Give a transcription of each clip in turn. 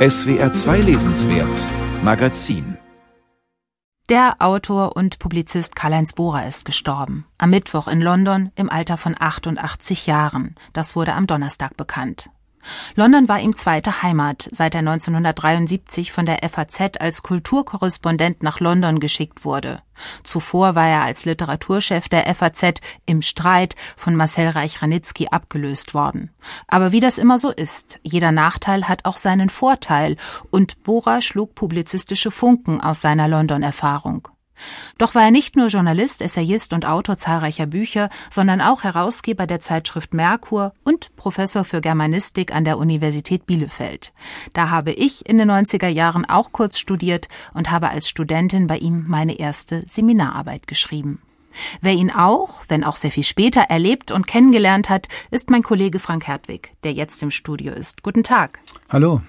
SWR 2 Lesenswert Magazin der Autor und Publizist Karl-Heinz Bohrer ist gestorben. Am Mittwoch in London im Alter von 88 Jahren. Das wurde am Donnerstag bekannt. London war ihm zweite Heimat, seit er 1973 von der FAZ als Kulturkorrespondent nach London geschickt wurde. Zuvor war er als Literaturchef der FAZ im Streit von Marcel Reich-Ranitzky abgelöst worden. Aber wie das immer so ist, jeder Nachteil hat auch seinen Vorteil und Bora schlug publizistische Funken aus seiner London-Erfahrung. Doch war er nicht nur Journalist, Essayist und Autor zahlreicher Bücher, sondern auch Herausgeber der Zeitschrift Merkur und Professor für Germanistik an der Universität Bielefeld. Da habe ich in den 90er Jahren auch kurz studiert und habe als Studentin bei ihm meine erste Seminararbeit geschrieben. Wer ihn auch, wenn auch sehr viel später, erlebt und kennengelernt hat, ist mein Kollege Frank Hertwig, der jetzt im Studio ist. Guten Tag. Hallo.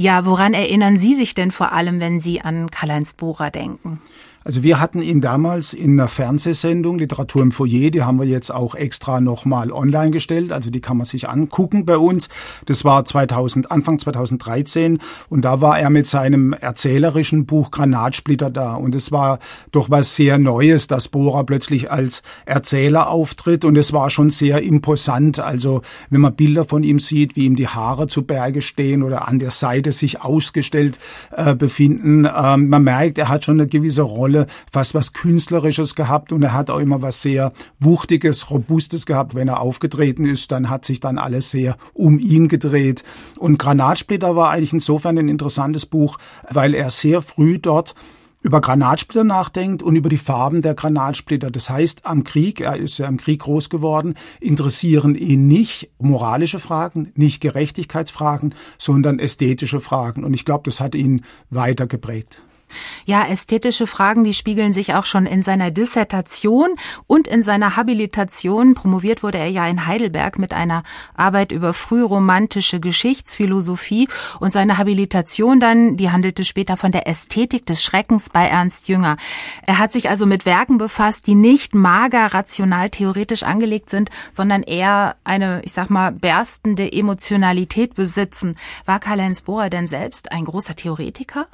Ja, woran erinnern Sie sich denn vor allem, wenn Sie an Karl-Heinz Bohrer denken? Also wir hatten ihn damals in einer Fernsehsendung, Literatur im Foyer, die haben wir jetzt auch extra nochmal online gestellt, also die kann man sich angucken bei uns. Das war 2000, Anfang 2013 und da war er mit seinem erzählerischen Buch Granatsplitter da. Und es war doch was sehr Neues, dass Bohrer plötzlich als Erzähler auftritt. Und es war schon sehr imposant, also wenn man Bilder von ihm sieht, wie ihm die Haare zu Berge stehen oder an der Seite sich ausgestellt äh, befinden, äh, man merkt, er hat schon eine gewisse Rolle Rolle fast was Künstlerisches gehabt und er hat auch immer was sehr Wuchtiges, Robustes gehabt. Wenn er aufgetreten ist, dann hat sich dann alles sehr um ihn gedreht. Und Granatsplitter war eigentlich insofern ein interessantes Buch, weil er sehr früh dort über Granatsplitter nachdenkt und über die Farben der Granatsplitter. Das heißt, am Krieg, er ist ja im Krieg groß geworden, interessieren ihn nicht moralische Fragen, nicht Gerechtigkeitsfragen, sondern ästhetische Fragen. Und ich glaube, das hat ihn weiter geprägt. Ja, ästhetische Fragen, die spiegeln sich auch schon in seiner Dissertation und in seiner Habilitation. Promoviert wurde er ja in Heidelberg mit einer Arbeit über frühromantische Geschichtsphilosophie und seine Habilitation dann, die handelte später von der Ästhetik des Schreckens bei Ernst Jünger. Er hat sich also mit Werken befasst, die nicht mager rational theoretisch angelegt sind, sondern eher eine, ich sag mal, berstende Emotionalität besitzen. War Karl-Heinz Bohr denn selbst ein großer Theoretiker?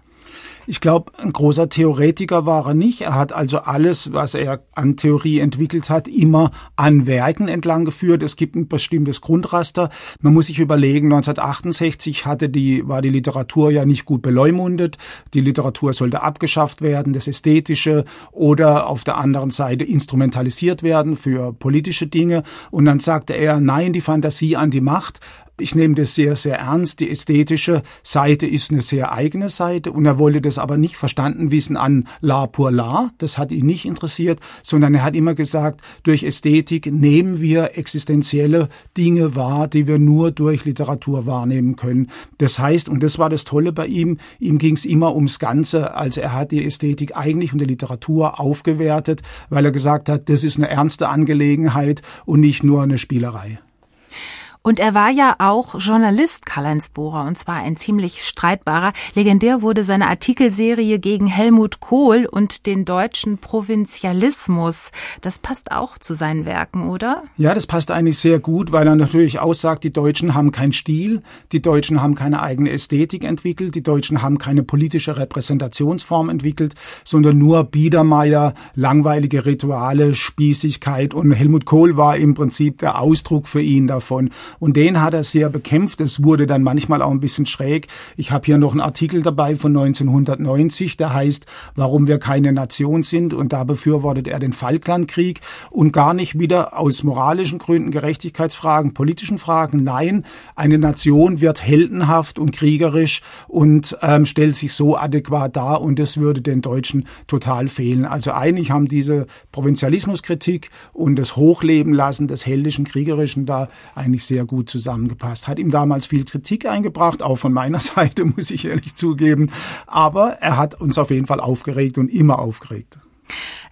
Ich glaube, ein großer Theoretiker war er nicht. Er hat also alles, was er an Theorie entwickelt hat, immer an Werken entlang geführt. Es gibt ein bestimmtes Grundraster. Man muss sich überlegen, 1968 hatte die, war die Literatur ja nicht gut beleumundet. Die Literatur sollte abgeschafft werden, das Ästhetische oder auf der anderen Seite instrumentalisiert werden für politische Dinge. Und dann sagte er, nein, die Fantasie an die Macht. Ich nehme das sehr, sehr ernst. Die ästhetische Seite ist eine sehr eigene Seite und er wollte das aber nicht verstanden wissen an la pour la. Das hat ihn nicht interessiert, sondern er hat immer gesagt, durch Ästhetik nehmen wir existenzielle Dinge wahr, die wir nur durch Literatur wahrnehmen können. Das heißt, und das war das Tolle bei ihm, ihm ging es immer ums Ganze. Also er hat die Ästhetik eigentlich und die Literatur aufgewertet, weil er gesagt hat, das ist eine ernste Angelegenheit und nicht nur eine Spielerei. Und er war ja auch Journalist, Karl-Heinz Bohrer, und zwar ein ziemlich streitbarer. Legendär wurde seine Artikelserie gegen Helmut Kohl und den deutschen Provinzialismus. Das passt auch zu seinen Werken, oder? Ja, das passt eigentlich sehr gut, weil er natürlich aussagt, die Deutschen haben keinen Stil, die Deutschen haben keine eigene Ästhetik entwickelt, die Deutschen haben keine politische Repräsentationsform entwickelt, sondern nur Biedermeier, langweilige Rituale, Spießigkeit. Und Helmut Kohl war im Prinzip der Ausdruck für ihn davon. Und den hat er sehr bekämpft. Es wurde dann manchmal auch ein bisschen schräg. Ich habe hier noch einen Artikel dabei von 1990, der heißt, warum wir keine Nation sind. Und da befürwortet er den Falklandkrieg und gar nicht wieder aus moralischen Gründen, Gerechtigkeitsfragen, politischen Fragen. Nein, eine Nation wird heldenhaft und kriegerisch und ähm, stellt sich so adäquat dar und das würde den Deutschen total fehlen. Also eigentlich haben diese Provinzialismuskritik und das Hochleben lassen des heldischen, kriegerischen da eigentlich sehr sehr gut zusammengepasst. Hat ihm damals viel Kritik eingebracht, auch von meiner Seite, muss ich ehrlich zugeben. Aber er hat uns auf jeden Fall aufgeregt und immer aufgeregt.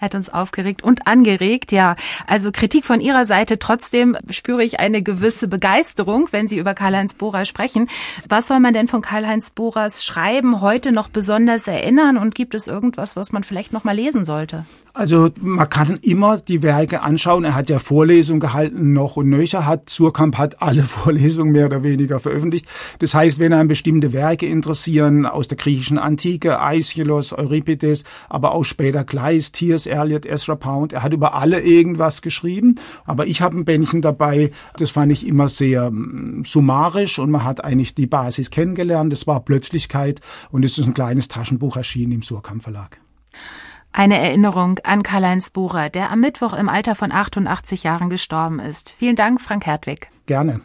Hat uns aufgeregt und angeregt. Ja, also Kritik von Ihrer Seite. Trotzdem spüre ich eine gewisse Begeisterung, wenn Sie über Karl-Heinz Bohrer sprechen. Was soll man denn von Karl-Heinz Bohrers Schreiben heute noch besonders erinnern? Und gibt es irgendwas, was man vielleicht noch mal lesen sollte? Also man kann immer die Werke anschauen. Er hat ja Vorlesungen gehalten noch und nöcher, hat Surkamp hat alle Vorlesungen mehr oder weniger veröffentlicht. Das heißt, wenn einem bestimmte Werke interessieren aus der griechischen Antike, Aeschylus, Euripides, aber auch später Kleist, T.S. Eliot, Ezra Pound, er hat über alle irgendwas geschrieben. Aber ich habe ein Bändchen dabei, das fand ich immer sehr mm, summarisch und man hat eigentlich die Basis kennengelernt. Das war Plötzlichkeit und es ist ein kleines Taschenbuch erschienen im Surkamp Verlag. Eine Erinnerung an Karl-Heinz Bucher, der am Mittwoch im Alter von 88 Jahren gestorben ist. Vielen Dank, Frank Hertwig. Gerne.